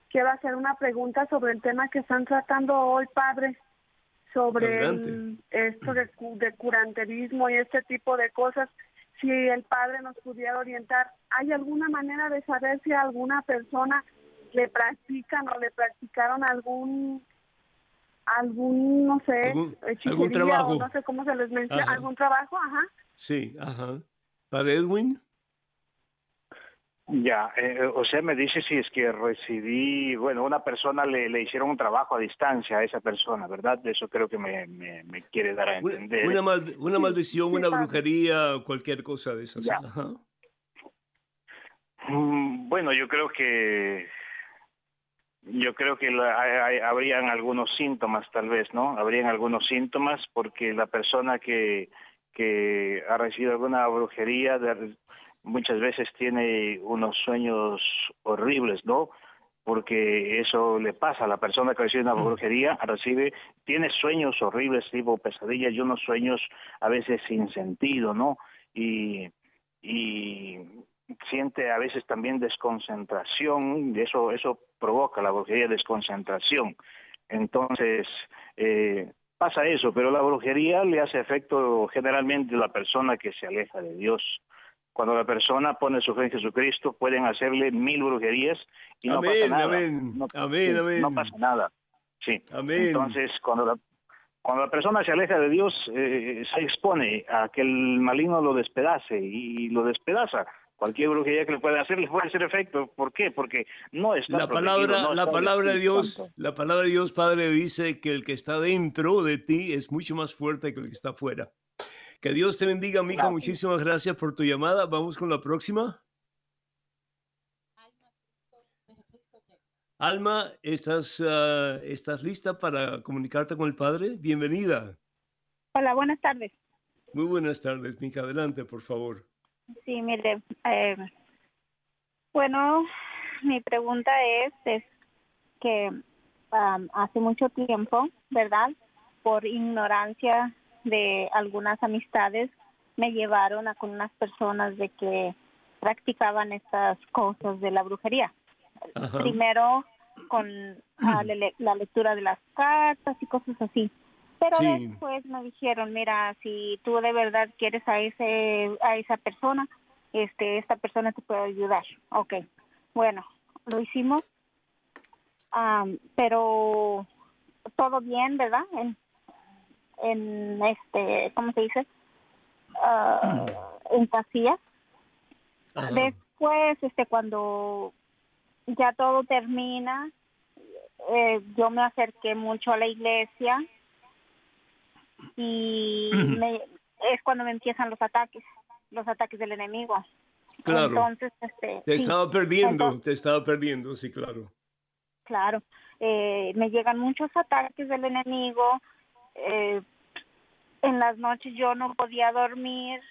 Quiero hacer una pregunta sobre el tema que están tratando hoy, padre, sobre esto de, de curanterismo y este tipo de cosas. Si el padre nos pudiera orientar, ¿hay alguna manera de saber si alguna persona le practican o le practicaron algún algún no sé algún, trabajo no sé cómo se les menciona algún trabajo ajá sí ajá para Edwin ya, eh, o sea, me dice si es que recibí, bueno, una persona le, le hicieron un trabajo a distancia a esa persona, ¿verdad? Eso creo que me, me, quiere dar a entender. Una, una maldición, una brujería, cualquier cosa de esas. Mm, bueno, yo creo que yo creo que hay, habrían algunos síntomas, tal vez, ¿no? Habrían algunos síntomas porque la persona que que ha recibido alguna brujería de, muchas veces tiene unos sueños horribles, ¿no? Porque eso le pasa a la persona que recibe una mm. brujería, recibe, tiene sueños horribles, tipo pesadillas y unos sueños a veces sin sentido, ¿no? Y, y siente a veces también desconcentración, y eso, eso provoca la brujería, desconcentración. Entonces, eh, pasa eso, pero la brujería le hace efecto generalmente a la persona que se aleja de Dios. Cuando la persona pone su fe en Jesucristo, pueden hacerle mil brujerías y no pasa nada. Amén, no, amén, No pasa nada. Sí. Amén. Entonces, cuando la, Cuando la persona se aleja de Dios, eh, se expone a que el maligno lo despedace y lo despedaza. Cualquier brujería que le pueda hacer le puede hacer efecto. ¿Por qué? Porque no está la palabra, la palabra de Dios, la palabra de Dios, Padre, dice que el que está dentro de ti es mucho más fuerte que el que está afuera. Que Dios te bendiga, mija. Muchísimas gracias por tu llamada. Vamos con la próxima. Alma, ¿estás, ah, ¿estás lista para comunicarte con el Padre? Bienvenida. Hola, buenas tardes. Muy buenas tardes, Mica. Adelante, por favor. Sí, mire, eh, bueno, mi pregunta es, es que hace mucho tiempo, ¿verdad? Por ignorancia de algunas amistades, me llevaron a con unas personas de que practicaban estas cosas de la brujería. Primero con la lectura de las cartas y cosas así. Pero después me dijeron, mira, si tú de verdad quieres a ese a esa persona, este esta persona te puede ayudar. Ok, bueno, lo hicimos, pero todo bien, ¿verdad? En, en este, ¿cómo se dice? Uh, en casillas. Después, este, cuando ya todo termina, eh, yo me acerqué mucho a la iglesia y es cuando me empiezan los ataques, los ataques del enemigo. Claro. Entonces, este, te estaba perdiendo, te estaba perdiendo, sí, claro. Claro, eh, me llegan muchos ataques del enemigo. Eh, en las noches yo no podía dormir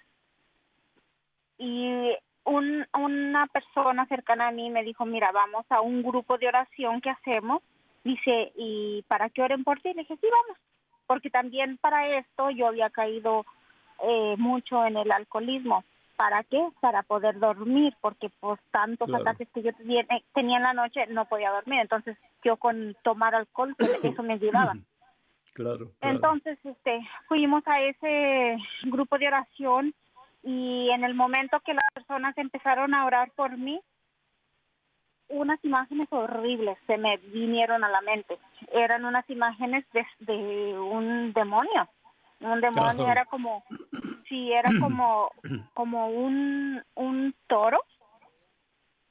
y un, una persona cercana a mí me dijo, mira, vamos a un grupo de oración que hacemos. Dice, ¿y para qué oren por ti? Le dije, sí, vamos. Porque también para esto yo había caído eh, mucho en el alcoholismo. ¿Para qué? Para poder dormir, porque pues tantos ataques que yo tenía, tenía en la noche no podía dormir. Entonces yo con tomar alcohol, pues, eso me ayudaba. Claro, Entonces, este, fuimos a ese grupo de oración y en el momento que las personas empezaron a orar por mí, unas imágenes horribles se me vinieron a la mente. Eran unas imágenes de, un demonio. Un demonio era como, sí, era como, como un, un toro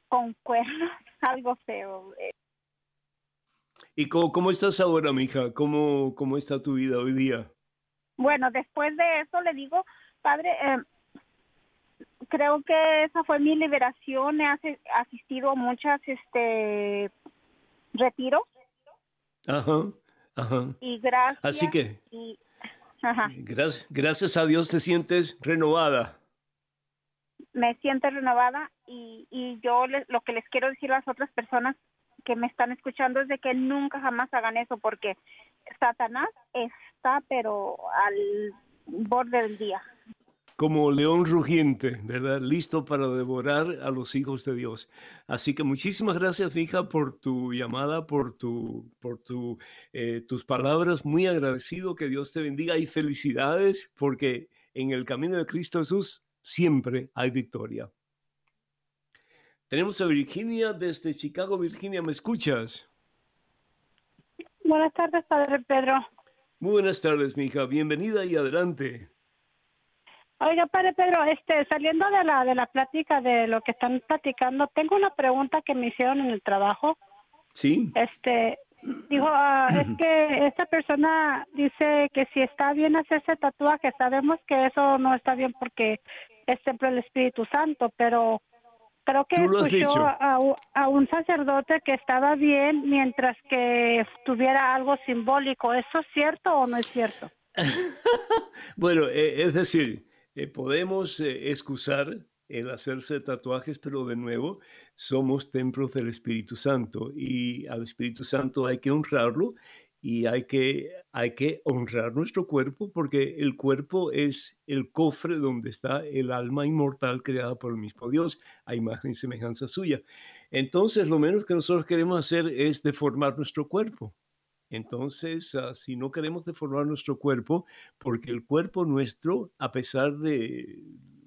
con cuernos, algo feo. ¿Y cómo, cómo estás ahora, mija? ¿Cómo, ¿Cómo está tu vida hoy día? Bueno, después de eso le digo, padre, eh, creo que esa fue mi liberación. He asistido a muchas este retiros. Ajá, ajá. Y gracias. Así que. Gracias, gracias a Dios te sientes renovada. Me siento renovada y, y yo lo que les quiero decir a las otras personas que me están escuchando es de que nunca jamás hagan eso porque Satanás está pero al borde del día como león rugiente, ¿verdad? Listo para devorar a los hijos de Dios. Así que muchísimas gracias, hija, por tu llamada, por, tu, por tu, eh, tus palabras. Muy agradecido, que Dios te bendiga y felicidades, porque en el camino de Cristo Jesús siempre hay victoria. Tenemos a Virginia desde Chicago. Virginia, ¿me escuchas? Buenas tardes, Padre Pedro. Muy buenas tardes, mi hija. Bienvenida y adelante. Oiga, padre Pedro, este, saliendo de la de la plática de lo que están platicando, tengo una pregunta que me hicieron en el trabajo. Sí. Este, dijo, ah, es que esta persona dice que si está bien hacerse tatuaje, sabemos que eso no está bien porque es siempre el Espíritu Santo, pero creo que escuchó a, a, un sacerdote que estaba bien mientras que tuviera algo simbólico. ¿Eso es cierto o no es cierto? bueno, eh, es decir, eh, podemos eh, excusar el hacerse tatuajes, pero de nuevo, somos templos del Espíritu Santo y al Espíritu Santo hay que honrarlo y hay que, hay que honrar nuestro cuerpo porque el cuerpo es el cofre donde está el alma inmortal creada por el mismo Dios, a imagen y semejanza suya. Entonces, lo menos que nosotros queremos hacer es deformar nuestro cuerpo. Entonces, ah, si no queremos deformar nuestro cuerpo, porque el cuerpo nuestro, a pesar de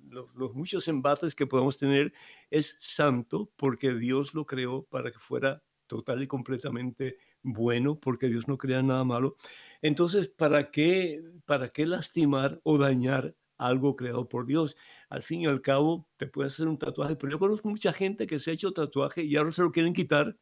los, muchos embates que podemos tener, es santo porque Dios lo creó para que fuera total y completamente bueno, porque Dios no crea nada malo. Entonces, ¿para qué, ¿para qué lastimar o dañar algo creado por Dios? Al fin y al cabo, te puede hacer un tatuaje, pero yo conozco mucha gente que se ha hecho tatuaje y ahora se lo quieren quitar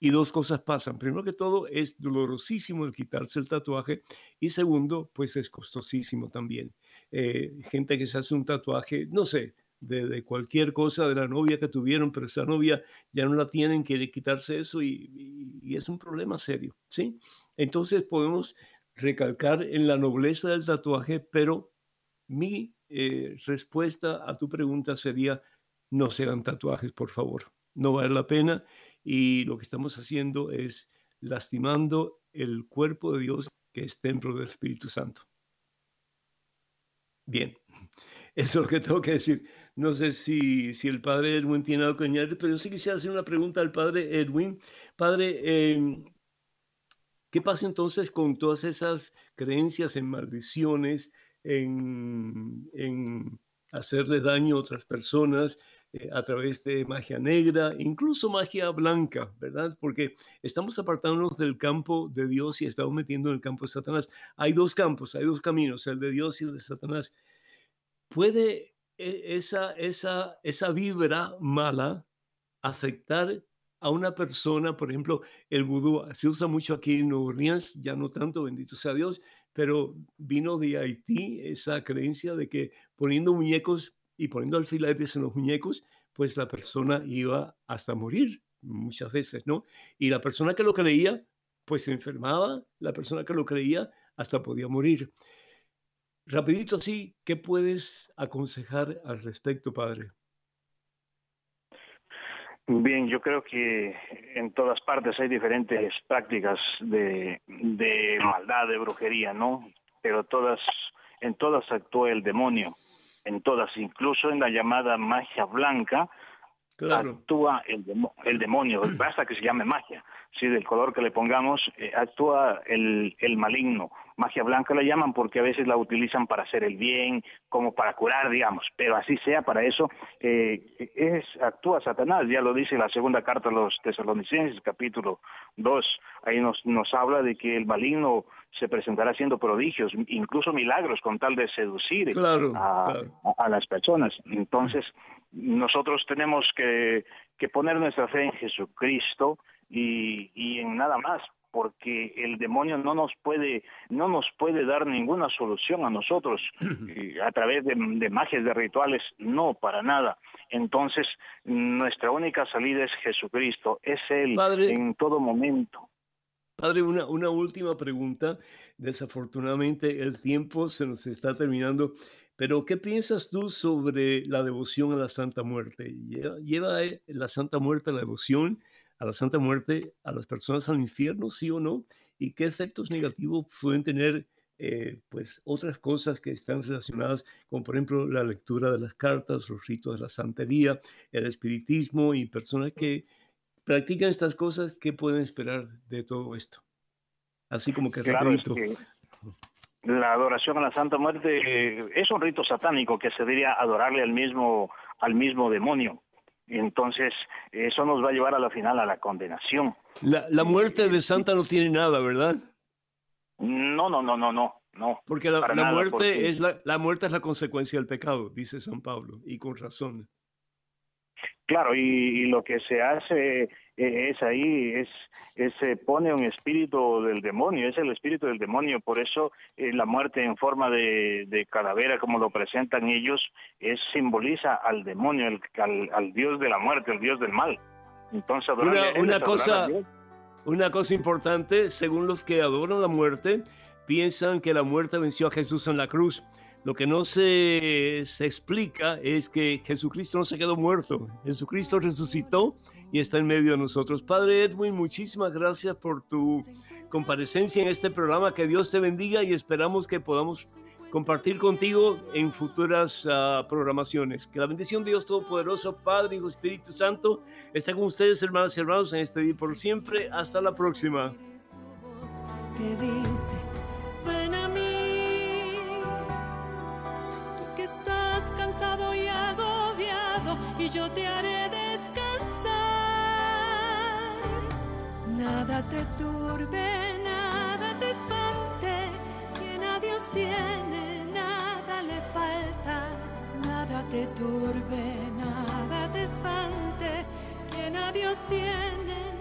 y dos cosas pasan. Primero que todo, es dolorosísimo el quitarse el tatuaje y segundo, pues es costosísimo también. Eh, gente que se hace un tatuaje, no sé, de, cualquier cosa de la novia que tuvieron, pero esa novia ya no la tienen, quiere quitarse eso y, es un problema serio, ¿sí? Entonces podemos recalcar en la nobleza del tatuaje, pero mi eh, respuesta a tu pregunta sería, no se hagan tatuajes, por favor. No vale la pena y lo que estamos haciendo es lastimando el cuerpo de Dios que es templo del Espíritu Santo. Bien, eso es lo que tengo que decir. No sé si, si el padre Edwin tiene algo que añadir, pero yo sí quisiera hacer una pregunta al padre Edwin. Padre, em, ¿qué pasa entonces con todas esas creencias en maldiciones, en, en hacerle daño a otras personas, eh, a través de magia negra, incluso magia blanca, ¿verdad? Porque estamos apartándonos del campo de Dios y estamos metiendo en el campo de Satanás. Hay dos campos, hay dos caminos, el de Dios y el de Satanás. ¿Puede esa, esa, esa vibra mala afectar a una persona, por ejemplo, el vudú se usa mucho aquí en Nueva Orleans, ya no tanto, bendito sea Dios, pero vino de Haití esa creencia de que poniendo muñecos y poniendo alfileres en los muñecos, pues la persona iba hasta morir muchas veces, ¿no? Y la persona que lo creía, pues se enfermaba, la persona que lo creía hasta podía morir. Rapidito así, ¿qué puedes aconsejar al respecto, padre? Bien, yo creo que en todas partes hay diferentes prácticas de, de maldad, de brujería, ¿no? Pero todas, en todas actúa el demonio en todas, incluso en la llamada magia blanca, actúa el, el demonio, basta que se llame magia, sí, del color que le pongamos, eh, actúa el, el maligno. Magia blanca la llaman porque a veces la utilizan para hacer el bien, como para curar, digamos, pero así sea, para eso eh, es actúa Satanás, ya lo dice la segunda carta a los tesalonicenses, capítulo 2, ahí nos, nos habla de que el maligno se presentará haciendo prodigios, incluso milagros, con tal de seducir a, a, las personas. Entonces, nosotros tenemos que, que poner nuestra fe en Jesucristo, y, y en nada más porque el demonio no nos puede no nos puede dar ninguna solución a nosotros. A través de, magias de rituales no para nada. Entonces nuestra única salida es Jesucristo es él en todo momento Padre, una, una última pregunta. Desafortunadamente el tiempo se nos está terminando, pero ¿qué piensas tú sobre la devoción a la Santa Muerte? ¿Lleva, lleva eh, la Santa Muerte la devoción? a la Santa Muerte a las personas al infierno, sí o no, y qué efectos negativos pueden tener eh, pues otras cosas que están relacionadas, como por ejemplo la lectura de las cartas, los ritos de la santería, el espiritismo y personas que practican estas cosas, ¿qué pueden esperar de todo esto? Así como que claro, la adoración a la Santa Muerte eh, es un rito satánico que se diría adorarle al mismo al mismo demonio. Entonces, eso nos va a llevar a la final a la condenación. La, la muerte de Santa no tiene nada, ¿verdad? No, no, no, no, no. No, porque la, muerte es la, la muerte es la consecuencia del pecado, dice San Pablo, y con razón. Claro, y, lo que se hace eh, es ahí, es, se pone un espíritu del demonio, es el espíritu del demonio, por eso eh, la muerte en forma de, calavera, como lo presentan ellos, es simboliza al demonio, al, al, dios de la muerte, al dios del mal. Entonces, una, una cosa, una cosa importante, según los que adoran la muerte, piensan que la muerte venció a Jesús en la cruz. Lo que no se, se, explica es que Jesucristo no se quedó muerto. Jesucristo resucitó y está en medio de nosotros. Padre Edwin, muchísimas gracias por tu comparecencia en este programa. Que Dios te bendiga y esperamos que podamos compartir contigo en futuras uh, programaciones. Que la bendición de Dios Todopoderoso, Padre, y Espíritu Santo, esté con ustedes, hermanas y hermanos, en este día por siempre. Hasta la próxima. Y yo te haré descansar. Nada te turbe, nada te espante. Quien a Dios tiene, nada le falta. Nada te turbe, nada te espante. Quien a Dios tiene